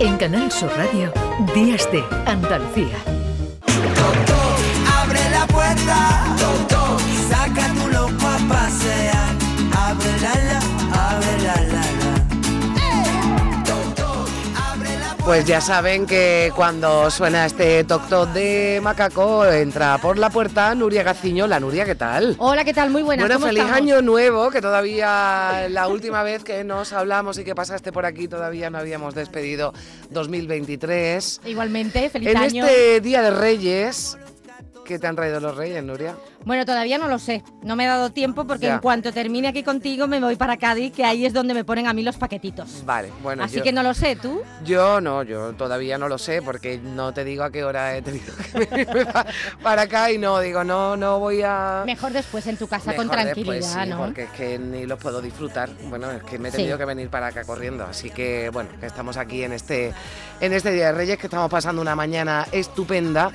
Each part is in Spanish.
En Canal Sur Radio, Días de Andalucía. abre la puerta, y saca tu Pues ya saben que cuando suena este toc toc de macaco entra por la puerta Nuria Gaciño. La Nuria, ¿qué tal? Hola, ¿qué tal? Muy buenas. Bueno, ¿cómo feliz estamos? año nuevo, que todavía la última vez que nos hablamos y que pasaste por aquí todavía no habíamos despedido 2023. Igualmente, feliz En año. este Día de Reyes, ¿qué te han traído los Reyes, Nuria? Bueno, todavía no lo sé. No me he dado tiempo porque Ya. en cuanto termine aquí contigo me voy para Cádiz, que ahí es donde me ponen a mí los paquetitos. Vale, bueno, Así yo, que no lo sé, ¿tú? yo no, yo todavía no lo sé porque no te digo a qué hora he tenido que venirme pa- para acá y no, digo, no, no voy a... Mejor después en tu casa con tranquilidad, después, sí, ¿no? porque es que ni los puedo disfrutar. Bueno, es que me he Sí. tenido que venir para acá corriendo. Así que, bueno, estamos aquí en este, en este Día de Reyes, que estamos pasando una mañana estupenda.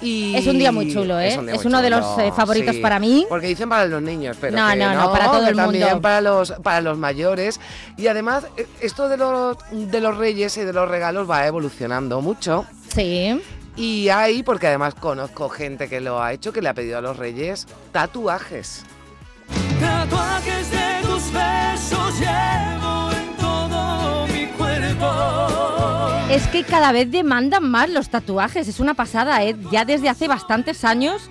Y Es un día muy chulo, ¿eh? un Es uno de los, eh, favoritos sí. para mí. Porque dicen para los niños, pero No, que no, no, para todo el también mundo. para los, para los mayores. Y además, eh, esto de los, de los reyes y de los regalos va evolucionando mucho. Sí. Y hay, porque además conozco gente que lo ha hecho, que le ha pedido a los reyes tatuajes. Tatuajes de tus besos llevo Es que cada vez demandan más los tatuajes, es una pasada, ¿eh? Ya desde hace bastantes años.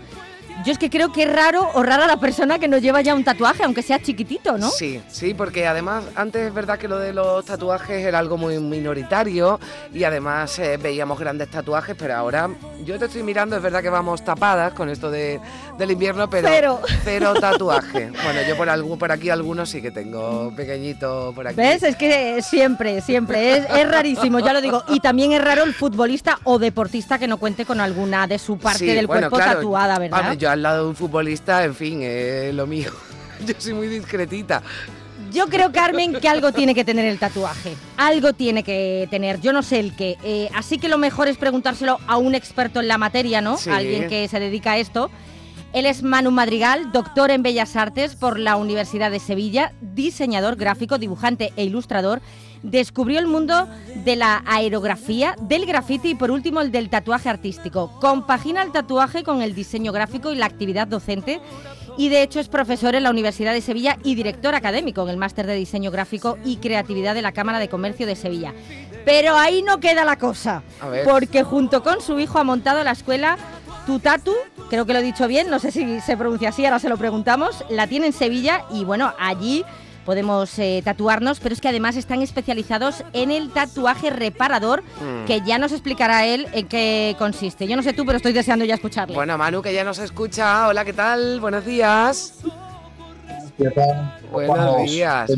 Yo es que creo que es raro o rara la persona que no lleva ya un tatuaje, aunque sea chiquitito, ¿no? Sí, sí, porque además antes es verdad que lo de los tatuajes era algo muy minoritario y además eh, veíamos grandes tatuajes, pero ahora yo te estoy mirando, es verdad que vamos tapadas con esto de, del invierno, pero Cero. cero tatuaje. Bueno, yo por, algún, por aquí algunos sí que tengo pequeñito por aquí. ¿Ves? Es que siempre, siempre. Es, es rarísimo, ya lo digo. Y también es raro el futbolista o deportista que no cuente con alguna de su parte Sí, del bueno, cuerpo claro, tatuada, ¿verdad? yo al lado de un futbolista, en fin, eh, lo mío. Yo soy muy discretita. Yo creo, Carmen, que algo tiene que tener el tatuaje. Algo tiene que tener. Yo no sé el qué. Eh, así que lo mejor es preguntárselo a un experto en la materia, ¿no? Sí. Alguien que se dedica a esto. Él es Manu Madrigal, doctor en Bellas Artes por la Universidad de Sevilla, diseñador gráfico, dibujante e ilustrador. Descubrió el mundo de la aerografía, del grafiti y por último el del tatuaje artístico. Compagina el tatuaje con el diseño gráfico y la actividad docente y de hecho es profesor en la Universidad de Sevilla y director académico en el Máster de Diseño Gráfico y Creatividad de la Cámara de Comercio de Sevilla. Pero ahí no queda la cosa, porque junto con su hijo ha montado la escuela Tutatu, creo que lo he dicho bien, no sé si se pronuncia así, ahora se lo preguntamos, la tiene en Sevilla y bueno, allí podemos eh, tatuarnos, pero es que además están especializados en el tatuaje reparador, Mm. que ya nos explicará él en qué consiste. Yo no sé tú, pero estoy deseando ya escucharle. Bueno, Manu, que ya nos escucha. Hola, ¿qué tal? Buenos días. ¿Qué tal? Buenos Vamos, días.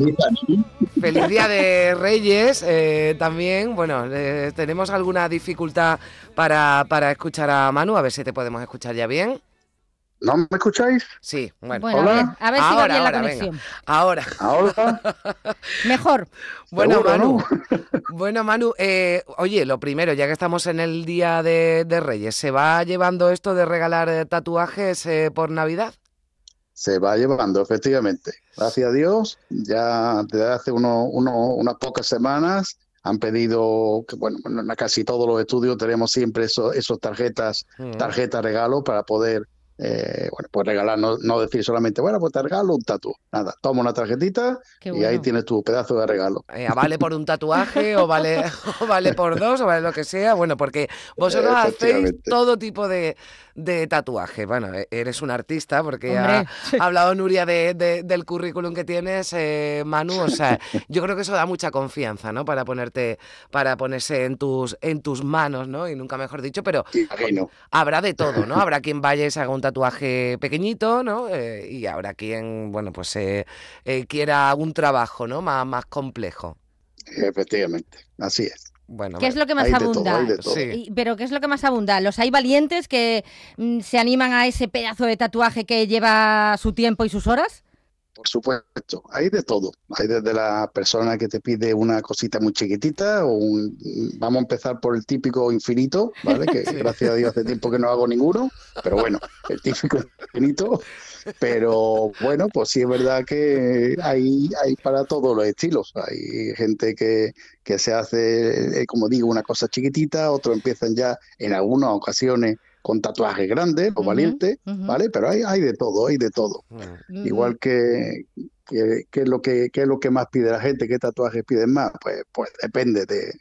feliz Día de Reyes eh, también. Bueno, eh, tenemos alguna dificultad para, para escuchar a Manu, a ver si te podemos escuchar ya bien. ¿No me escucháis? Sí, bueno. Bueno, a Hola. ver, a ver si va ahora, bien la ahora, conexión. venga. Ahora. Ahora, Mejor. Bueno, Seguro, Manu. ¿no? Bueno, Manu, eh, oye, lo primero, ya que estamos en el Día de, de Reyes, ¿se va llevando esto de regalar eh, tatuajes eh, por Navidad? Se va llevando, efectivamente. Gracias a Dios, ya desde hace uno, uno- unas pocas semanas han pedido, que, bueno, en casi todos los estudios tenemos siempre eso- esos tarjetas, Mm. tarjetas regalo para poder, eh, bueno, pues regalar, no, no decir solamente, bueno, pues te regalo un tatu. Nada, toma una tarjetita y ahí tienes tu pedazo de regalo. Eh, ¿Vale por un tatuaje o vale, o vale por dos o vale lo que sea? Bueno, porque vosotros hacéis Efectivamente. todo tipo de, de tatuajes. Bueno, e- eres un artista porque ha, hablado Nuria de, de- del currículum que tienes, eh, Manu. O sea, yo creo que eso da mucha confianza, ¿no? Para ponerte, para ponerse en tus, en tus manos, ¿no? Y nunca mejor dicho, pero habrá de todo, ¿no? Habrá quien vaya y se haga un tatuaje pequeñito, ¿no? Eh, y habrá quien, bueno, pues eh, eh, quiera un trabajo, ¿no? Más, más complejo. Efectivamente, así es. Bueno, ¿Qué es lo que más abunda? todo. Sí. Pero ¿qué es lo que más abunda? Los hay valientes que mm, se animan a ese pedazo de tatuaje que lleva su tiempo y sus horas. Por supuesto. Hay de todo. Hay desde la persona que te pide una cosita muy chiquitita o un... Vamos a empezar por el típico infinito, ¿vale? Que gracias a Dios hace tiempo que no hago ninguno, pero bueno, el típico infinito. Pero bueno, pues sí es verdad que hay, hay para todos los estilos. Hay gente que, que se hace, eh, como digo, una cosa chiquitita, otros empiezan ya en algunas ocasiones con tatuajes grandes o valientes, ¿vale? Pero hay, hay de todo, hay de todo. Igual que, que, es lo que, es lo que más pide la gente, qué tatuajes piden más, pues, pues depende de,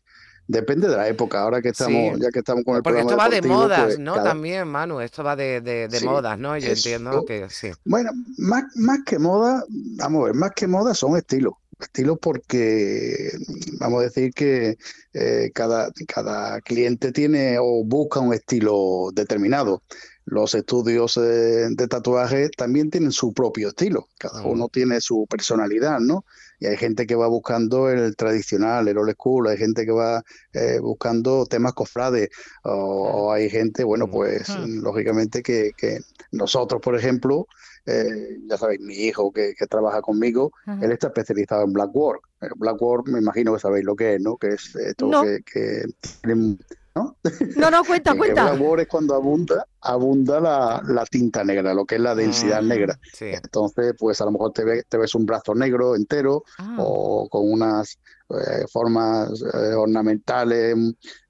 Depende de la época, ahora que estamos, ya que estamos con el Porque esto va de modas, pues, ¿no? También, Manu, esto va de, de, modas, ¿no? Yo entiendo que sí. Bueno, más, más que moda, vamos a ver, más que moda son estilos. Estilos porque vamos a decir que eh, cada, cada cliente tiene o busca un estilo determinado. Los estudios eh, de tatuaje también tienen su propio estilo, cada uno tiene su personalidad, ¿no? y hay gente que va buscando el tradicional, el old school, hay gente que va eh, buscando temas cofrades, o, hay gente, bueno, pues lógicamente que, nosotros, por ejemplo, eh, ya sabéis, mi hijo que, trabaja conmigo, él está especializado en Black Work. Black Work, me imagino que sabéis lo que es, ¿no? Que es esto que, que ¿no? No, cuenta, cuenta. El es cuando abunda, abunda la, tinta negra, lo que es la densidad ah, negra. Entonces, pues a lo mejor te, te ves un brazo negro entero ah. o con unas eh, formas eh, ornamentales.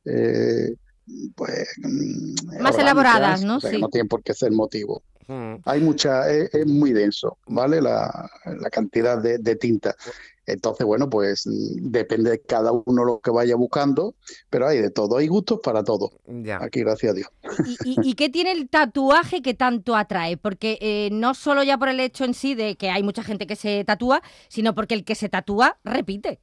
Eh, pues mm, más elaboradas, ¿no? Sí. No tienen por qué ser motivo. Hay mucha, es, muy denso, ¿vale? La, cantidad de, de tinta. Entonces, bueno, pues mm, depende de cada uno lo que vaya buscando, pero hay de todo, hay gustos para todo. Aquí, gracias a Dios. ¿Y, qué tiene el tatuaje que tanto atrae? Porque eh, no solo ya por el hecho en sí de que hay mucha gente que se tatúa, sino porque el que se tatúa repite.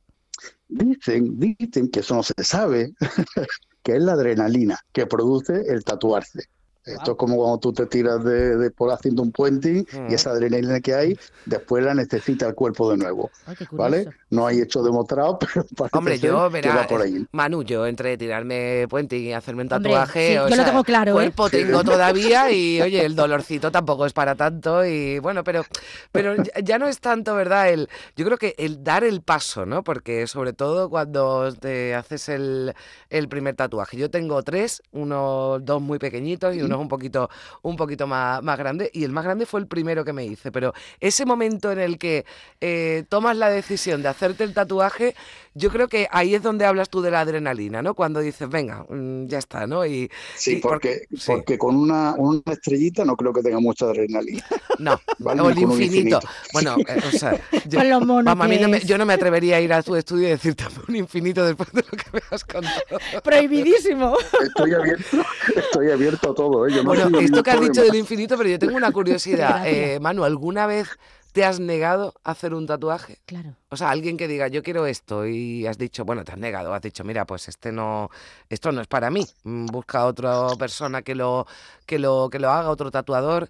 Dicen, dicen que eso no se sabe, que es la adrenalina que produce el tatuarse. Esto es como cuando tú te tiras de, por haciendo un puente y esa adrenalina que hay, después la necesita el cuerpo de nuevo. ¿Vale? No hay hecho demostrado, pero parece Hombre, yo, verá, por ahí. Manu, yo entre tirarme puente y hacerme un tatuaje, yo lo tengo claro, ¿eh? cuerpo tengo todavía y oye, el dolorcito tampoco es para tanto y bueno, pero pero ya no es tanto, ¿verdad? El yo creo que el dar el paso, ¿no? Porque sobre todo cuando te haces el, el primer tatuaje. Yo tengo tres, uno dos muy pequeñitos y uno un poquito, un poquito más, más grande. Y el más grande fue el primero que me hice. Pero ese momento en el que eh, tomas la decisión de hacerte el tatuaje, yo creo que ahí es donde hablas tú de la adrenalina, ¿no? Cuando dices, venga, mm, ya está, ¿no? Y, sí, porque, porque con una, una, estrellita no creo que tenga mucha adrenalina. No, o el infinito. Bueno, eh, o sea, yo, vamos, a mí no me, yo no me atrevería a ir a tu estudio y decirte un infinito después de lo que me has contado. Prohibidísimo. Estoy abierto, estoy abierto a todo, ¿eh? bueno, esto que has dicho del infinito, pero yo tengo una curiosidad. Eh, Manu, ¿alguna vez te has negado a hacer un tatuaje? Claro. O sea, alguien que diga, yo quiero esto, y has dicho, bueno, te has negado, has dicho, mira, pues este no, esto no es para mí. Mm, busca a otra persona que lo, que lo, que lo haga, otro tatuador.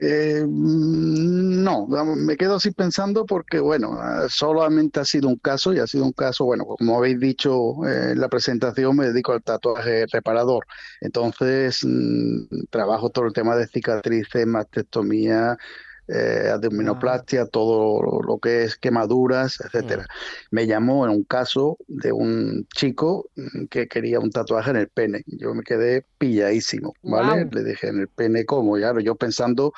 Eh, mm, no, me quedo así pensando porque, bueno, solamente ha sido un caso y ha sido un caso, bueno, como habéis dicho eh, en la presentación, me dedico al tatuaje reparador. Entonces, mm, trabajo todo el tema de cicatrices, mastectomía, eh, abdominoplastia, todo lo que es quemaduras, etcétera. Mm. Me llamó en un caso de un chico mm, que quería un tatuaje en el pene. Yo me quedé pilladísimo, ¿vale? Le dije, ¿en el pene cómo? Claro, yo pensando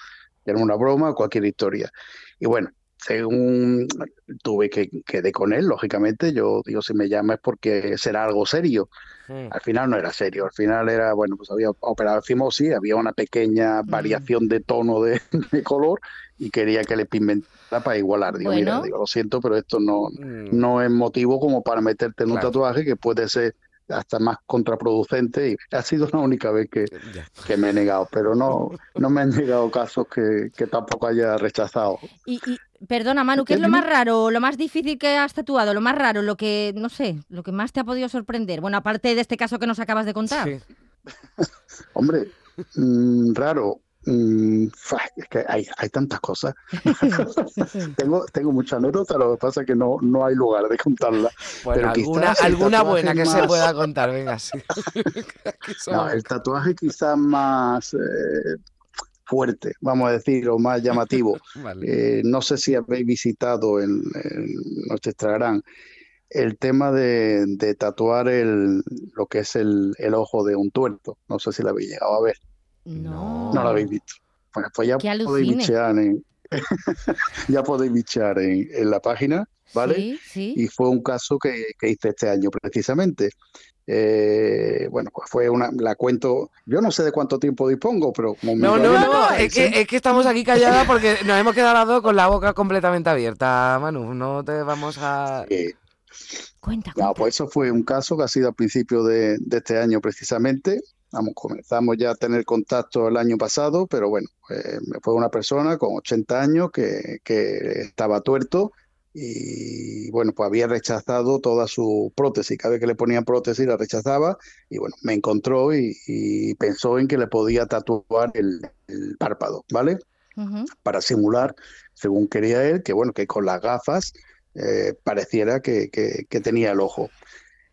que era una broma o cualquier historia. Y bueno, según tuve que quedé con él, lógicamente, yo digo, si me llama es porque será algo serio. Mm. Al final no era serio, al final era, bueno, pues había operado fimosis, había una pequeña mm. variación de tono de, color y quería que le pigmentara para igualar. Digo, mira, digo, lo siento, pero esto no, mm. no es motivo como para meterte en un tatuaje que puede ser hasta más contraproducente y ha sido la única vez que, que me he negado, pero no, no me han llegado casos que, que tampoco haya rechazado. Y, y perdona Manu, ¿qué es lo más raro, lo más difícil que has tatuado, lo más raro, lo que, no sé, lo que más te ha podido sorprender? Bueno, aparte de este caso que nos acabas de contar. Hombre, mm, raro, Mm, es que hay, hay tantas cosas. tengo, tengo mucha anécdotas, lo que pasa es que no, no hay lugar de contarla. Bueno, alguna, alguna buena que se pueda contar, venga, sí. no, el tatuaje quizás más... Eh, fuerte, vamos a decir, o más llamativo. Vale. Eh, no sé si habéis visitado en, nuestro Instagram el tema de, de tatuar el, lo que es el, el ojo de un tuerto. No sé si lo habéis llegado a ver. No. No lo habéis visto. Bueno, pues ya Que podéis bichear en, ya podéis bichear en, en la página, ¿vale? Sí, sí. y fue un caso que, que hice este año precisamente. Eh, bueno, pues fue una, la cuento, yo no sé de cuánto tiempo dispongo, pero como No, no, no, es que, es que estamos aquí calladas porque nos hemos quedado las dos con la boca completamente abierta, Manu. No te vamos a. eh, Cuenta, no, cuenta. pues eso fue un caso que ha sido a principios de, de este año precisamente. Vamos, comenzamos ya a tener contacto el año pasado, pero bueno, eh, fue una persona con 80 años que, que estaba tuerto y bueno, pues había rechazado toda su prótesis. Cada vez que le ponían prótesis la rechazaba y bueno, me encontró y, y pensó en que le podía tatuar el, el párpado, ¿vale? Para simular, según quería él, que bueno, que con las gafas eh, pareciera que, que- que tenía el ojo.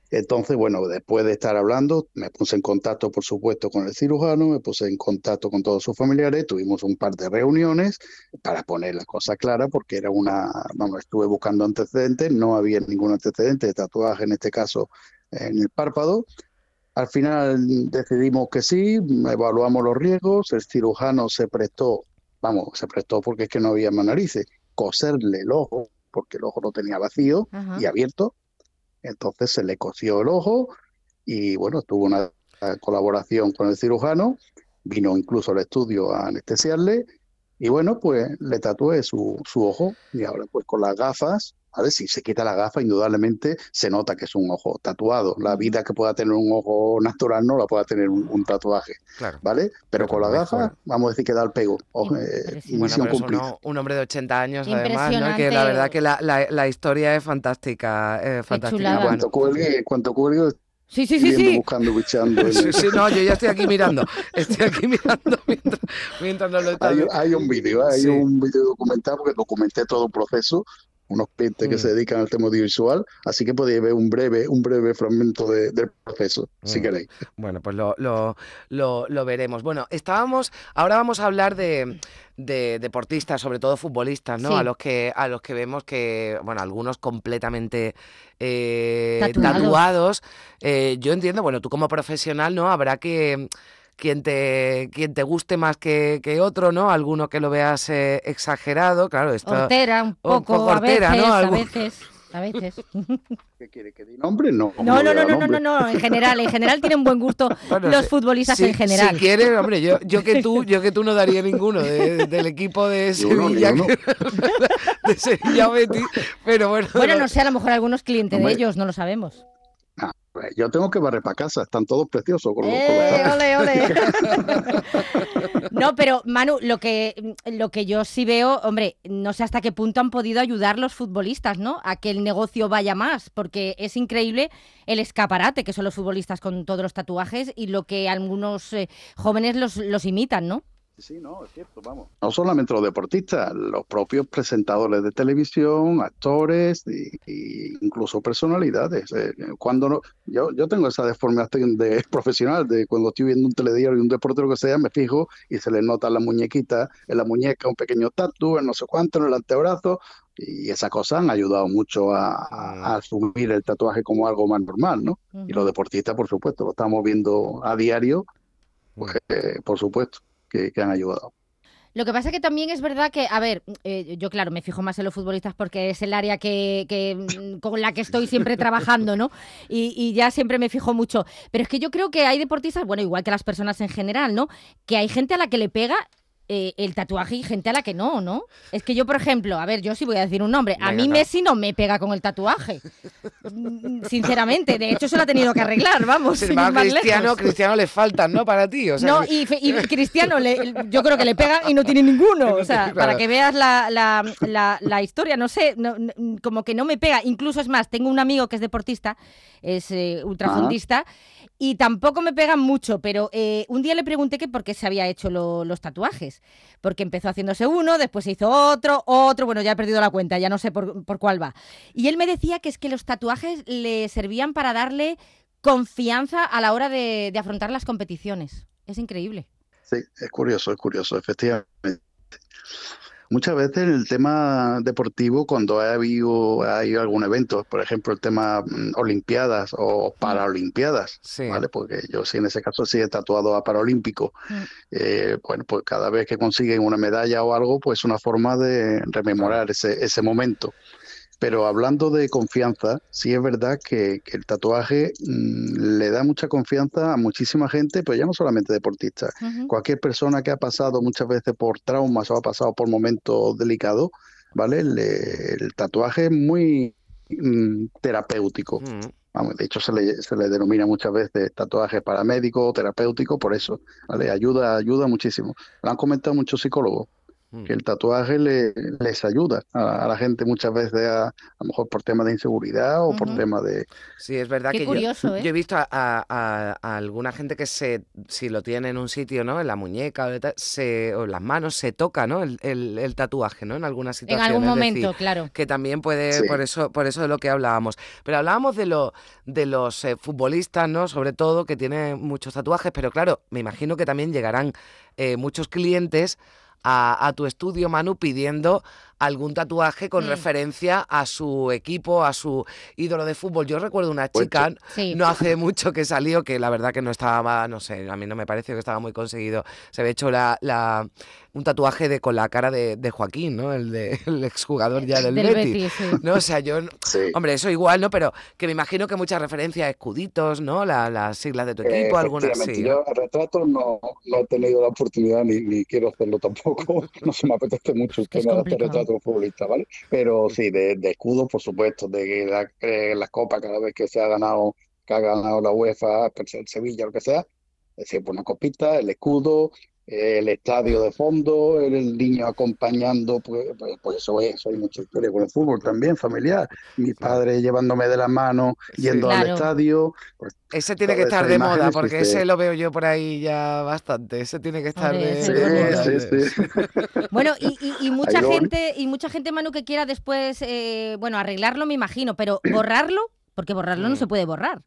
Entonces, bueno, después de estar hablando, me puse en contacto, por supuesto, con el cirujano, me puse en contacto con todos sus familiares, tuvimos un par de reuniones para poner las cosas claras, porque era una, vamos, estuve buscando antecedentes, no había ningún antecedente de tatuaje, en este caso, en el párpado. Al final decidimos que sí, evaluamos los riesgos, el cirujano se prestó, vamos, se prestó porque es que no había más narices, coserle el ojo, porque el ojo lo tenía vacío Ajá. y abierto. Entonces se le cosió el ojo y bueno, tuvo una colaboración con el cirujano, vino incluso al estudio a anestesiarle y bueno, pues le tatué su, su ojo y ahora pues con las gafas, ¿vale? Si se quita la gafa, indudablemente se nota que es un ojo tatuado. La vida que pueda tener un ojo natural no la pueda tener un, un tatuaje, Claro. ¿vale? Pero Pero con las mejor. gafas, vamos a decir que da el pego. Eh. Bueno, cumplida. un hombre de 80 años, además, ¿no? Que la verdad que la, la- la historia es fantástica. eh, fantástica. Cuanto cuelgue, cuanto cuelgue, Sí, sí, sí, viendo, sí. buscando, bichando. Sí, sí, no, yo ya estoy aquí mirando. Estoy aquí mirando mientras, mientras nos lo estás Hay, hay un vídeo, hay Sí. un vídeo documentado porque documenté todo el proceso, unos clientes que Mm. se dedican al tema audiovisual, así que podéis ver un breve, un breve fragmento de- del proceso, si Mm. queréis. Bueno, pues lo, lo, lo, lo veremos. Bueno, estábamos, ahora vamos a hablar de, de deportistas, sobre todo futbolistas, ¿no? Sí. A los que, a los que vemos que, bueno, algunos completamente eh, Tatuados. tatuados. Eh, yo entiendo, bueno, tú como profesional, ¿no? Habrá que quien te, quien te guste más que, que otro, ¿no? Alguno que lo veas eh, exagerado, claro, esto. Hortera, un un poco, poco a veces, ¿no? a veces, a veces. ¿Qué quiere que diga nombre? No. No, no, no, no, no, no, no, en general, en general tienen buen gusto Bueno, los futbolistas si- en general. Si quieres, hombre, yo, yo que tú, yo que tú no daría ninguno de- del equipo de Sevilla, uno. que- de Sevilla Betis, pero bueno. Bueno, no sé, a lo mejor algunos clientes de ellos, no lo sabemos. Yo tengo que barrer para casa, están todos preciosos con con ¡Eh, tacos. ole, ole! No, pero Manu, lo que, lo que yo sí veo, hombre, no sé hasta qué punto han podido ayudar los futbolistas, ¿no? A que el negocio vaya más, porque es increíble el escaparate que son los futbolistas con todos los tatuajes y lo que algunos eh, jóvenes los, los imitan, ¿no? Sí, no, es cierto, vamos. No solamente los deportistas, los propios presentadores de televisión, actores e incluso personalidades. Eh, cuando no, yo, yo tengo esa deformación de profesional, de cuando estoy viendo un telediario y un deporte lo que sea, me fijo y se le nota en la muñequita, en la muñeca un pequeño tatu, en no sé cuánto, en el antebrazo, y esas cosas han ayudado mucho a, a- a asumir el tatuaje como algo más normal, ¿no? Y los deportistas, por supuesto, lo estamos viendo a diario, pues, eh, por supuesto, que, han ayudado. Lo que pasa que también es verdad que, a ver, eh, yo claro, me fijo más en los futbolistas porque es el área que, que, mm, con la que estoy siempre trabajando, ¿no? Y, y ya siempre me fijo mucho. Pero es que yo creo que hay deportistas, bueno, igual que las personas en general, ¿no? Que hay gente a la que le pega eh, el tatuaje y gente a la que no, ¿no? Es que yo, por ejemplo, a ver, yo sí voy a decir un nombre. A Venga, mí. Messi no me pega con el tatuaje. Sinceramente, de hecho se lo ha tenido que arreglar, vamos. Sin embargo, Cristiano, lejos. Cristiano le faltan, ¿no? Para ti, o sea, No, y, Cristiano, le- yo creo que le pega y no tiene ninguno. O sea, Claro. para que veas la, la- la- la historia, no sé, no- como que no me pega. Incluso es más, tengo un amigo que es deportista, es eh, ultrafondista, y tampoco me pegan mucho, pero eh, un día le pregunté que por qué se había hecho lo- los tatuajes. Porque empezó haciéndose uno, después se hizo otro, otro, bueno, ya he perdido la cuenta, ya no sé por, por cuál va. Y él me decía que es que los tatuajes le servían para darle confianza a la hora de, de afrontar las competiciones. Es increíble. sí, es curioso, es curioso, efectivamente. Muchas veces en el tema deportivo, cuando ha habido, ha habido algún evento, por ejemplo, el tema mm, Olimpiadas o Paralimpiadas, Sí. ¿vale? Porque yo sí en ese caso sí he tatuado a Paralímpico. Mm. Eh, bueno, pues cada vez que consiguen una medalla o algo, pues es una forma de rememorar ese, ese momento. Pero hablando de confianza, sí es verdad que, que el tatuaje mm, le da mucha confianza a muchísima gente, pero ya no solamente deportistas. Cualquier persona que ha pasado muchas veces por traumas o ha pasado por momentos delicados, ¿vale? Le- el tatuaje es muy mm, terapéutico. Vamos, de hecho, se le, se le denomina muchas veces tatuaje paramédico o terapéutico por eso, ¿vale? Ayuda, ayuda muchísimo. Lo han comentado muchos psicólogos. Que el tatuaje le- les ayuda a, a la gente muchas veces, a, a lo mejor por temas de inseguridad o por temas de... Sí, es verdad Qué que yo- curioso, ¿eh? yo, he visto a, a- a- a alguna gente que se, si lo tiene en un sitio, ¿no? En la muñeca o, de tal, se, o en las manos, se toca, ¿no? El, el- el tatuaje, ¿no? En algunas En situaciones. algún es momento, decir, claro. que también puede, Sí. por eso, por eso de lo que hablábamos. Pero hablábamos de lo, de los eh, futbolistas, ¿no? Sobre todo, que tienen muchos tatuajes, pero claro, me imagino que también llegarán eh, muchos clientes a, a tu estudio, Manu, pidiendo algún tatuaje con Mm. referencia a su equipo, a su ídolo de fútbol. Yo recuerdo una Pues chica, Sí. no hace mucho que salió, que la verdad que no estaba, no sé, a mí no me pareció que estaba muy conseguido. Se había hecho la, la- un tatuaje de, con la cara de, de Joaquín, ¿no? El, de, el exjugador ya del, Del Betis. Betis, sí. ¿no? O sea, yo, Sí. hombre, eso igual, ¿no? Pero que me imagino que muchas referencias a escuditos, ¿no? La- las siglas de tu equipo, algunas sí. Yo retrato no, no he tenido la oportunidad ni, ni quiero hacerlo tampoco. No se me apetece mucho el Es tema de hacer futbolista, ¿vale? Pero sí, de, de escudo, por supuesto, de la, eh, las copas cada vez que se ha ganado, que ha ganado la UEFA, el Sevilla, lo que sea, es siempre una copita, el escudo, el estadio de fondo, el, niño acompañando, pues, pues, pues eso es, eso hay mucha historia con el fútbol también, familiar. Mi Claro. padre llevándome de la mano, Sí. yendo al estadio, pues Ese tiene que estar de moda, porque existe. ese lo veo yo por ahí ya bastante. Ese tiene que estar Hombre, de, moda. sí, de- sí, sí. Bueno, y, y- y mucha gente, y mucha gente, Manu, que quiera después, eh, bueno, arreglarlo, me imagino, pero borrarlo, porque borrarlo no se puede borrar.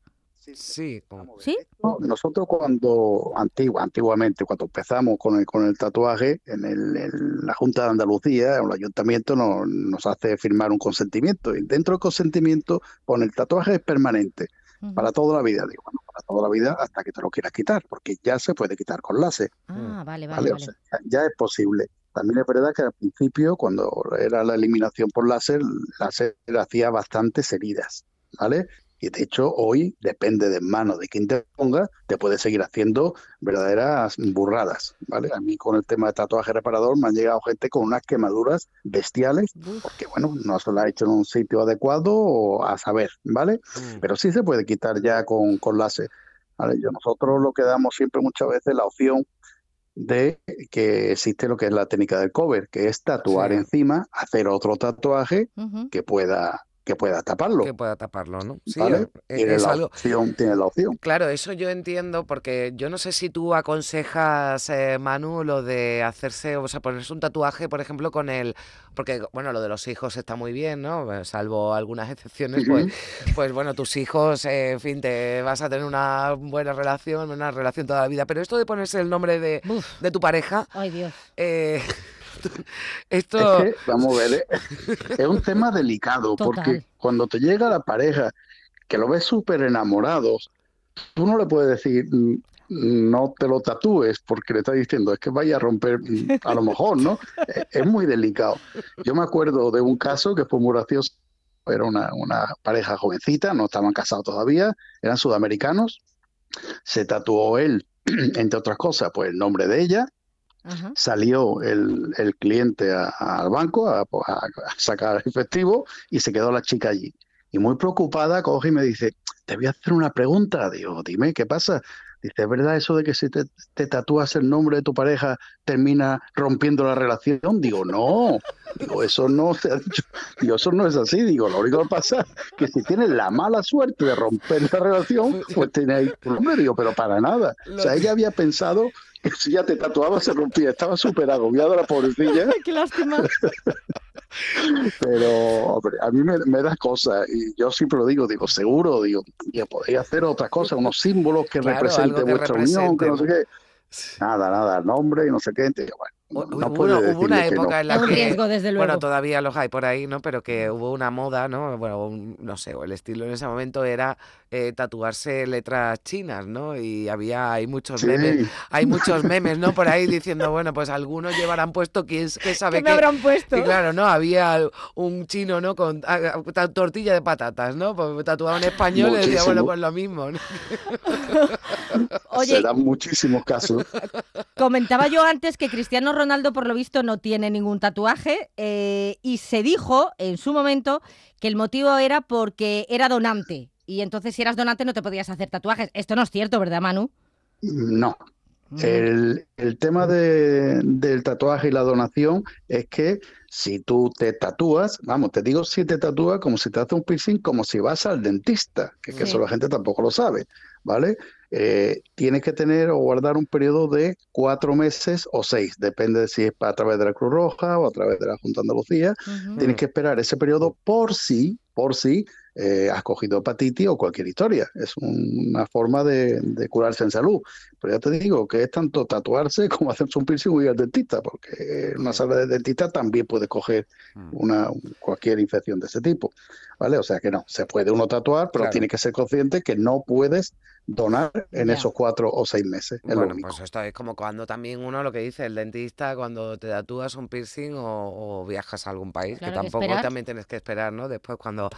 Sí, ¿Sí? No, Nosotros cuando, antigua, antiguamente, cuando empezamos con el, con el tatuaje, en, el- en la Junta de Andalucía, el ayuntamiento nos, nos hace firmar un consentimiento. Y dentro del consentimiento pone el tatuaje es permanente, para toda la vida. Digo, bueno, para toda la vida hasta que te lo quieras quitar, porque ya se puede quitar con láser. Ah, vale, vale, ¿vale? O vale. sea, ya, ya es posible. También es verdad que al principio, cuando era la eliminación por láser, el láser hacía bastantes heridas, ¿vale? Y de hecho, hoy, depende de mano de quien te ponga, te puede seguir haciendo verdaderas burradas, ¿vale? A mí con el tema de tatuaje reparador me han llegado gente con unas quemaduras bestiales, porque bueno, no se lo ha hecho en un sitio adecuado o a saber, ¿vale? Mm. pero sí se puede quitar ya con, con láser. ¿vale? Yo, nosotros lo que damos siempre muchas veces la opción de que existe lo que es la técnica del cover, que es tatuar Sí. encima, hacer otro tatuaje que pueda, que pueda taparlo. que pueda taparlo, ¿no? Sí, ¿vale? eh, Tiene es la algo. opción, tiene la opción. Claro, eso yo entiendo porque yo no sé si tú aconsejas, eh, Manu, lo de hacerse, o sea, ponerse un tatuaje, por ejemplo, con el, porque bueno, lo de los hijos está muy bien, ¿no? Eh, Salvo algunas excepciones, pues, pues bueno, tus hijos, eh, en fin, te vas a tener una buena relación, una relación toda la vida. Pero esto de ponerse el nombre de, de tu pareja, Ay, Dios. eh, esto, Es que, vamos a ver, eh, es un tema delicado, Total. porque cuando te llega la pareja, que lo ves súper enamorados, tú no le puedes decir, "Mm, no te lo tatúes, porque le estás diciendo, es que vaya a romper, mm, a lo mejor, ¿no? Es, es muy delicado. Yo me acuerdo de un caso que fue muy gracioso, era una, una pareja jovencita, no estaban casados todavía, eran sudamericanos, se tatuó él, entre otras cosas, pues el nombre de ella, Ajá. salió el, el cliente a- al banco a, a- sacar efectivo y se quedó la chica allí. Y muy preocupada coge y me dice, te voy a hacer una pregunta. Digo, dime, ¿qué pasa? Dice, ¿es verdad eso de que si te, te tatúas el nombre de tu pareja termina rompiendo la relación? Digo, no. Digo, eso no se ha dicho. Digo, eso no es así. Digo, lo único que pasa es que si tienes la mala suerte de romper la relación, pues tiene ahí tu nombre. Digo, pero para nada. O sea, ella había pensado si ya te tatuaba se rompía. Estaba súper agobiada la pobrecilla, Qué lástima. pero hombre, a mí me, me da cosa. Y yo siempre lo digo, digo, seguro, digo, ya podéis hacer otras cosas, unos símbolos que Claro, representen vuestra unión, que no sé qué. Nada, nada, nombre y no sé qué. Entonces, bueno, no hubo, una- hubo una decirle que no. época en la Es un que riesgo, desde luego. bueno todavía los hay por ahí no pero que hubo una moda no bueno un- no sé o el estilo en ese momento era eh, tatuarse letras chinas no y había hay muchos Sí, memes hay muchos memes no por ahí diciendo bueno pues algunos llevarán puesto quién qué sabe ¿Qué me habrán puesto? y claro, ¿no? Había un chino, ¿no? Con ah, ah, tortilla de patatas, ¿no? Pues tatuado en español y decía, bueno, pues lo mismo, ¿no? Oye, Se dan muchísimos casos. Comentaba yo antes que Cristiano Ronaldo, por lo visto, no tiene ningún tatuaje eh, y se dijo en su momento que el motivo era porque era donante. Y entonces, si eras donante, no te podías hacer tatuajes. Esto no es cierto, ¿verdad, Manu? No. Mm. El, el tema de- del tatuaje y la donación es que si tú te tatúas, vamos, te digo si te tatúas como si te hace un piercing, como si vas al dentista, que, que Sí. eso la gente tampoco lo sabe, ¿vale? Eh, tienes que tener o guardar un periodo de cuatro meses o seis, depende de si es a través de la Cruz Roja o a través de la Junta de Andalucía. Ujú. Tienes que esperar ese periodo por si, por si eh, has cogido hepatitis o cualquier historia. Es un- una forma de, de curarse en salud. Pero ya te digo que es tanto tatuarse como hacerse un piercing o ir al dentista, porque en una sala de dentista también puedes coger Mm. una, cualquier infección de ese tipo. ¿Vale? O sea que no, se puede uno tatuar, pero Claro. tiene que ser consciente que no puedes donar en Ya. esos cuatro o seis meses. Es lo Bueno, único. pues esto es como cuando también uno lo que dice el dentista cuando te tatúas un piercing o, o viajas a algún país, Claro, que tampoco también tienes que esperar, ¿no? Después cuando,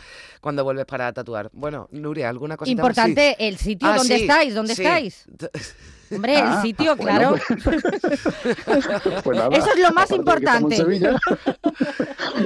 cuando vuelves para tatuar. Bueno, Nuria, ¿alguna? Sí. Importante el sitio Ah, donde sí, estáis, ¿dónde sí. estáis? Hombre, el Ah, sitio, bueno, claro. Pues nada, Eso es lo más en importante.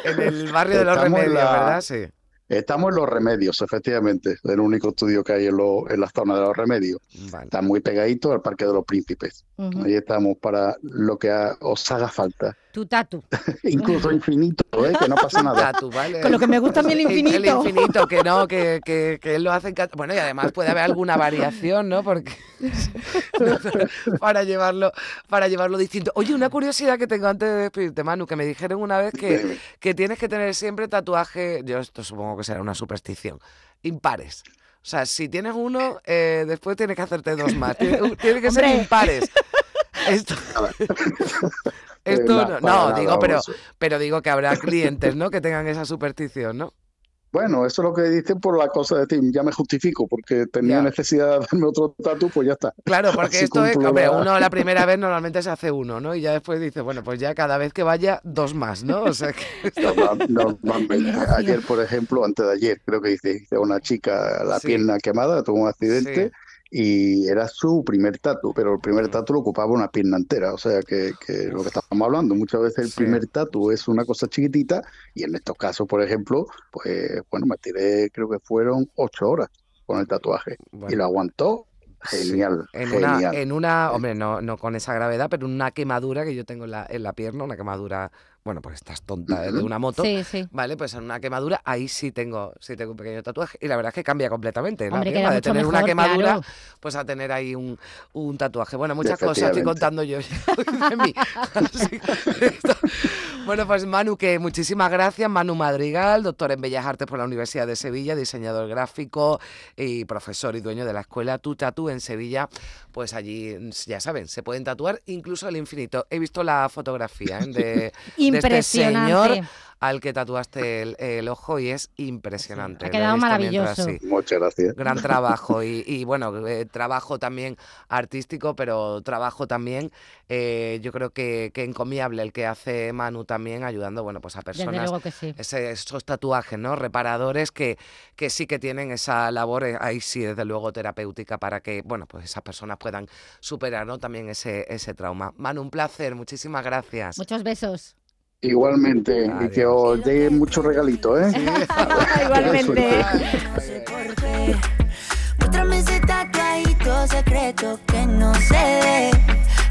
En el barrio de los remedios, la- ¿verdad? Sí. Estamos en Los Remedios, efectivamente, el único estudio que hay en, lo- en la zona de Los Remedios. Vale. Está muy pegadito al Parque de los Príncipes. Ujú. Ahí estamos para lo que a- os haga falta. Tu tatu. Incluso infinito, ¿eh? que no pasa nada. Tatu, ¿vale? Con lo que me gusta a mí el El infinito. infinito, que no, que, que, que él lo hace en cat- Bueno, y además puede haber alguna variación, ¿no? Porque para llevarlo, para llevarlo distinto. Oye, una curiosidad que tengo antes de despedirte, Manu, que me dijeron una vez que, que tienes que tener siempre tatuaje, yo esto supongo que será una superstición, impares. O sea, si tienes uno, eh, después tienes que hacerte dos más. Tiene, tiene que ser Hombre. impares. Esto, esto Eh, no, no, digo, pero, pero digo que habrá clientes, ¿no? Que tengan esa superstición, ¿no? Bueno, eso es lo que dicen por la cosa de decir, ya me justifico, porque tenía Ya. necesidad de darme otro tatu, pues ya está. Claro, porque Así esto es, hombre, uno la primera vez normalmente se hace uno, ¿no? Y ya después dice, bueno, pues ya cada vez que vaya, dos más, ¿no? O sea que Normalmente. Ayer, por ejemplo, antes de ayer, creo que hice, hice una chica la Sí. pierna quemada, tuvo un accidente y era su primer tatu, pero el primer tatu lo ocupaba una pierna entera. O sea que, que lo que estamos hablando, muchas veces el Sí. primer tatu es una cosa chiquitita y en estos casos, por ejemplo, pues bueno, me tiré, creo que fueron ocho horas con el tatuaje y lo aguantó. Sí, Genial, En una, en una, hombre, no, no con esa gravedad, pero una quemadura que yo tengo en la, en la pierna, una quemadura, bueno, pues estás tonta ¿eh? de una moto. Sí, sí. Vale, pues en una quemadura, ahí sí tengo, sí tengo un pequeño tatuaje. Y la verdad es que cambia completamente. Hombre, de tener una quemadura, claro. pues a tener ahí un, un tatuaje. Bueno, muchas cosas estoy contando yo de mí. Así que esto- Bueno, pues Manu, que muchísimas gracias. Manu Madrigal, doctor en Bellas Artes por la Universidad de Sevilla, diseñador gráfico y profesor y dueño de la escuela Tu Tatu en Sevilla. Pues allí, ya saben, se pueden tatuar incluso al infinito. He visto la fotografía ¿eh? de, de este señor al que tatuaste el, el ojo y es impresionante. ha quedado maravilloso. Muchas gracias. Gran trabajo y, y, bueno, eh, trabajo también artístico, pero trabajo también, eh, yo creo que, que encomiable el que hace Manu también, ayudando, bueno, pues a Desde personas luego que sí. ese- esos tatuajes, ¿no? Reparadores que, que sí que tienen esa labor, eh, ahí sí, desde luego, terapéutica para que, bueno, pues esas personas puedan superar, ¿no? También ese, ese trauma. Manu, un placer, muchísimas gracias. Muchos besos. Igualmente, y que os dé muchos regalitos, ¿eh? Igualmente. No sé por qué. Muéstrame ese tatuadito secreto que no se ve.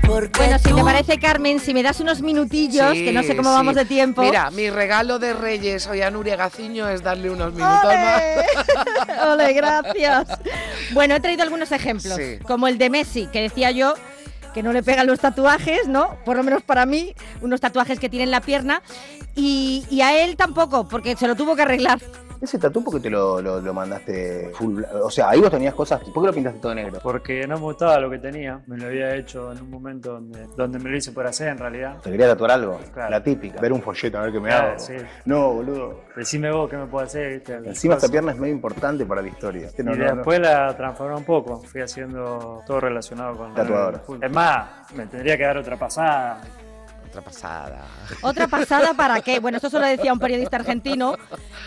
Porque Bueno, si te parece, Carmen, si me das unos minutillos, que no sé cómo Sí, vamos de tiempo. Mira, mi regalo de Reyes hoy a Nuria Gaciño es darle unos minutos más. ¡Ole! ¡Ole, gracias! Bueno, he traído algunos ejemplos, Sí. como el de Messi, que decía yo que no le pegan los tatuajes, ¿no? Por lo menos para mí, unos tatuajes que tiene en la pierna. Y, y a él tampoco, porque se lo tuvo que arreglar. Ese tatu, ¿por qué te lo, lo, lo mandaste full? bla- O sea, ahí vos tenías cosas. ¿Por qué lo pintaste todo negro? Porque no me gustaba lo que tenía. Me lo había hecho en un momento donde, donde me lo hice por hacer en realidad. ¿Te quería tatuar algo? Claro. La típica. Ver un folleto, a ver qué me Claro, hago. sí. No, boludo. Decime vos qué me puedo hacer, ¿viste? Encima esta pierna es muy importante para la historia. Y No, no, no. después la transformé un poco. Fui haciendo todo relacionado con Tatuadora. Es más, me tendría que dar otra pasada. Otra pasada. Otra pasada para qué? Bueno, esto solo decía un periodista argentino.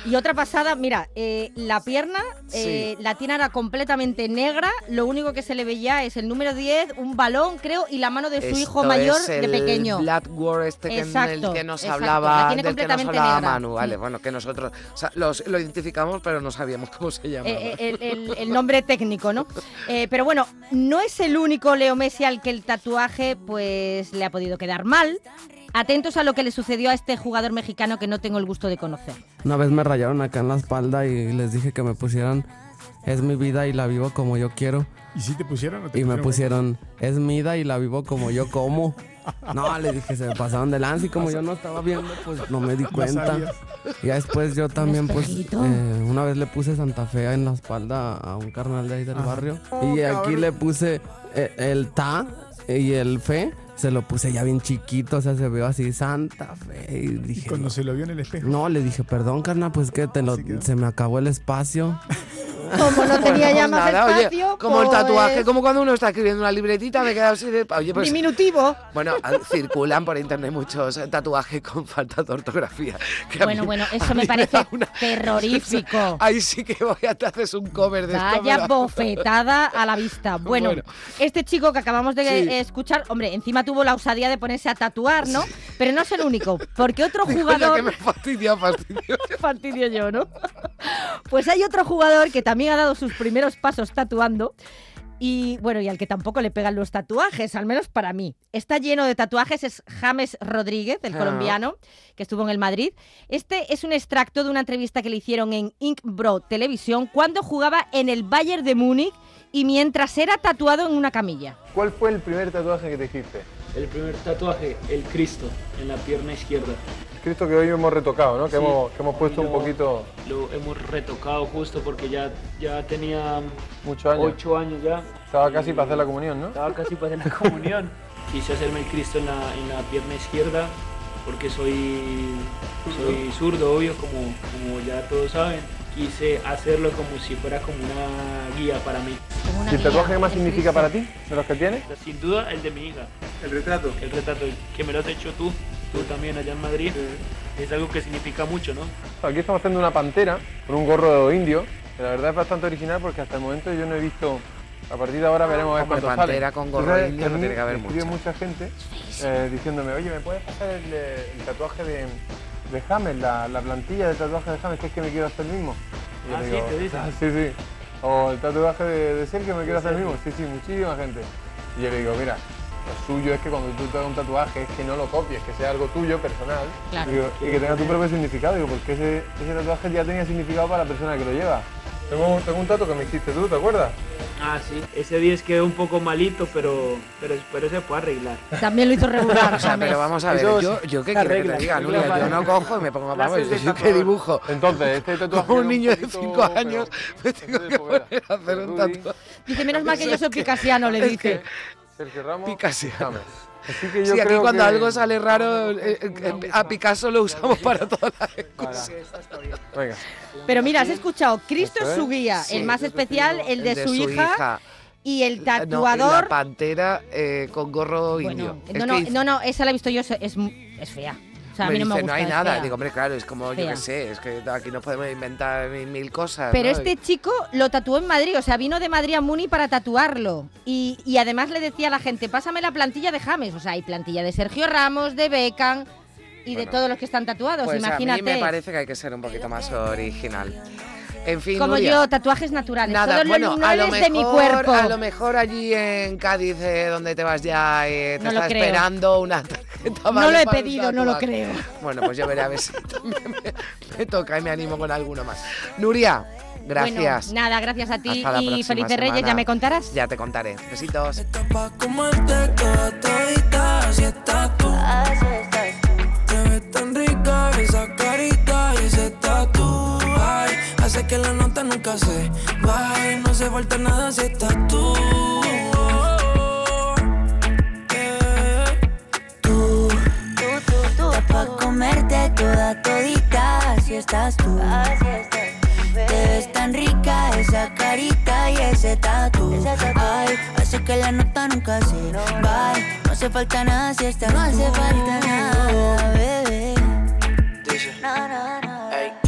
Y otra pasada, mira, eh, la pierna eh, la tiene ahora completamente negra. Lo único que se le veía es el número 10, un balón, creo, y la mano de su hijo Esto mayor es de el pequeño. Blood War este que, en Exacto, el que nos exacto. La hablaba, tiene del que nos completamente hablaba negra. Manu, vale, Mm. bueno, que nosotros o sea, los- lo identificamos pero no sabíamos cómo se llamaba. Eh, eh, el, el- el nombre técnico, ¿no? Eh, pero bueno, no es el único Leo Messi al que el tatuaje pues le ha podido quedar mal. Atentos a lo que le sucedió a este jugador mexicano que no tengo el gusto de conocer. Una vez me rayaron acá en la espalda y les dije que me pusieran es mi vida y la vivo como yo quiero. ¿Y si te pusieron o te Y me pusieron es mi vida y la vivo como yo como. No, le dije, se me pasaron de lanza y como yo no estaba viendo, pues no me di cuenta. Y ya después yo también, pues, eh, una vez le puse Santa Fe en la espalda a un carnal de ahí del Ajá. barrio. Oh, y aquí cabrón. le puse eh, el ta y el fe. Se lo puse ya bien chiquito, o sea, se veo así Santa Fe. Y dije, Cuando se lo vio en el espejo. no, le dije, perdón, carnal, pues que te lo, Así quedó. se me acabó el espacio. Como no tenía ya Pues más nada, oye, espacio, como el pues, tatuaje, como cuando uno está escribiendo una libretita, me queda así de. Oye, pues. Diminutivo. Bueno, circulan por internet muchos eh, tatuajes con falta de ortografía. que Bueno, mí- bueno, eso me parece una- terrorífico. Ahí sí que voy a te haces un cover de esto. Vaya pero- bofetada a la vista. Bueno, Bueno. este chico que acabamos de Sí. escuchar, hombre, encima tuvo la osadía de ponerse a tatuar, ¿no? Pero no es el único, porque otro Digo, ya jugador... que me fastidia, fastidio. fastidio yo, ¿no? Pues hay otro jugador que también ha dado sus primeros pasos tatuando. Y bueno, y al que tampoco le pegan los tatuajes, al menos para mí. Está lleno de tatuajes, es James Rodríguez, el Ah. colombiano, que estuvo en el Madrid. Este es un extracto de una entrevista que le hicieron en Ink Bro Televisión cuando jugaba en el Bayern de Múnich y mientras era tatuado en una camilla. ¿Cuál fue el primer tatuaje que te hiciste? El primer tatuaje, el Cristo, en la pierna izquierda. Cristo que hoy hemos retocado, ¿no? Que, Sí. hemos, que hemos puesto un Lo- poquito, Lo hemos retocado justo porque ya, ya tenía muchos años. ocho años ya. Estaba casi para hacer la comunión, ¿no? Estaba casi para hacer la comunión. Quise hacerme el Cristo en la, en la pierna izquierda porque soy, soy zurdo, obvio, como, como ya todos saben. Quise hacerlo como si fuera como una guía para mí. ¿Y el tatuaje que más significa para ti, de los que tienes? Sin duda el de mi hija, El retrato. el retrato que me lo has hecho tú, tú también allá en Madrid. Es algo que significa mucho, ¿no? Aquí estamos haciendo una pantera con un gorro indio, que la verdad es bastante original porque hasta el momento yo no he visto... A partir de ahora veremos a ver cuánto pantera sale. con gorro sabes indio no tiene que haber mucho. mucha gente eh, diciéndome, oye, ¿me puedes pasar el, eh, el tatuaje de, de James, la, la plantilla de tatuaje de James, que es que me quiero hacer el mismo? Y yo Ah, le sí, te dicen. "Ah, sí, sí. O el tatuaje de, de Sergio, me quiero hacer el mismo. Sí, sí, muchísima gente. Y yo le digo, mira, lo suyo es que cuando tú te hagas un tatuaje es que no lo copies, que sea algo tuyo, personal, Claro. Digo, y que tenga tu propio significado. Digo, porque ese, ese tatuaje ya tenía significado para la persona que lo lleva. Tengo, tengo un tatu que me hiciste tú, ¿te acuerdas? Ah, sí. Ese 10 quedó un poco malito, pero, pero, pero se puede arreglar. También lo hizo regular. O sea, pero vamos a ver, Eso yo, yo qué quiero que te diga, Nuria, yo no cojo y me pongo, de yo que tatuador. dibujo. Entonces, este tatuaje... Como un niño de poquito 5 feo, años me tengo de que poner a hacer un tatuaje. Dice, menos mal que yo soy picasiano, le dice. Que- Sergio Ramos, Picasiano. James. Así que yo Sí, aquí creo cuando que- algo sale raro, eh, eh, a Picasso lo usamos para todas las. Venga. Pero mira, has escuchado, Cristo es su guía, Sí. el más especial, el de, su, su hija, y el No, y la tatuador. pantera eh, con gorro indio. bueno, Es no, que no, no, no, esa la he visto yo, es, es, es fea. Sea, a me mí no me dice, gusta. hay es nada. fea. Digo, hombre, claro, es como, yo qué sé, es que aquí nos podemos inventar mil, cosas. Pero ¿no? este chico lo tatuó en Madrid, o sea, vino de Madrid a Muni para tatuarlo. Y, y además le decía a la gente, pásame la plantilla de James. O sea, hay plantilla de Sergio Ramos, de Beckham y de todos los que están tatuados, pues imagínate. a mí me parece que hay que ser un poquito más original. En fin, Como Nuria, yo, tatuajes naturales. Nada, todos bueno, los a lo, lunares de mi mejor, cuerpo. a lo mejor allí en Cádiz, eh, donde te vas ya, eh, te No está esperando una tarjeta. No vale lo he pedido, no lo creo. Bueno, pues yo veré a ver si también me, me toca y me animo con alguno más. Nuria, gracias. Bueno, nada, gracias a ti Hasta y felices Reyes, ya me contarás. Ya te contaré. Besitos. Que la nota nunca se va. y No hace falta nada si estás tú. Eh, Tú, estás pa' comerte toda todita, si estás tú. Te ves tan rica esa carita y ese tatu. Ay, hace que la nota nunca se va. No hace falta nada si estás No hace falta nada, bebé. No, no, no.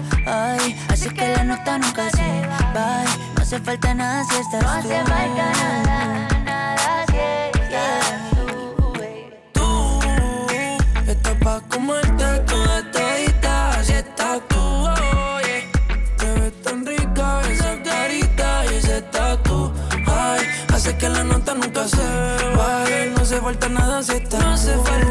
Ay, así que la nota nunca se va. No hace falta nada si estás tú. No hace falta nada, nada si estás tú. Tú estás pa' comerte toda todita, si estás tú. Te ves tan rica esa carita y ese tatu. Ay, hace que la nota nunca se baje. No hace falta nada si estás No hace falta